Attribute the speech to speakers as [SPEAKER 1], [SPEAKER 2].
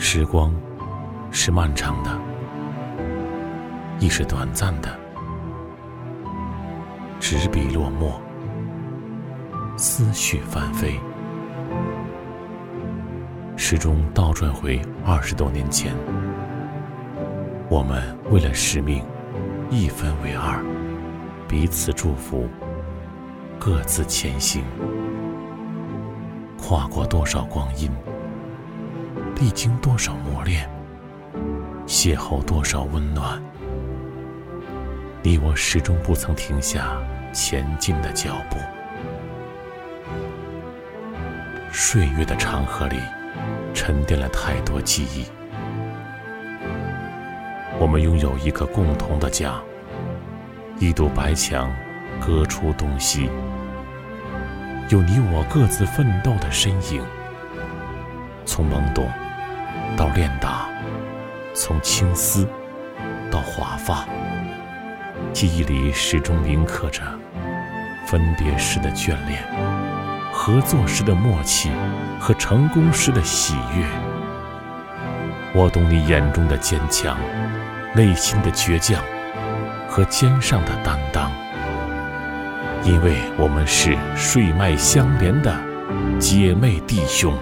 [SPEAKER 1] 时光是漫长的，亦是短暂的。执笔落墨，思绪翻飞，时钟倒转回二十多年前。我们为了使命，一分为二，彼此祝福，各自前行。跨过多少光阴，历经多少磨练，邂逅多少温暖，你我始终不曾停下前进的脚步。岁月的长河里，沉淀了太多记忆。我们拥有一个共同的家，一堵白墙，隔出东西。有你我各自奋斗的身影，从懵懂到练达，从青丝到华发，记忆里始终铭刻着分别时的眷恋，合作时的默契和成功时的喜悦。我懂你眼中的坚强，内心的倔强和肩上的担当。因为我们是血脉相连的姐妹弟兄。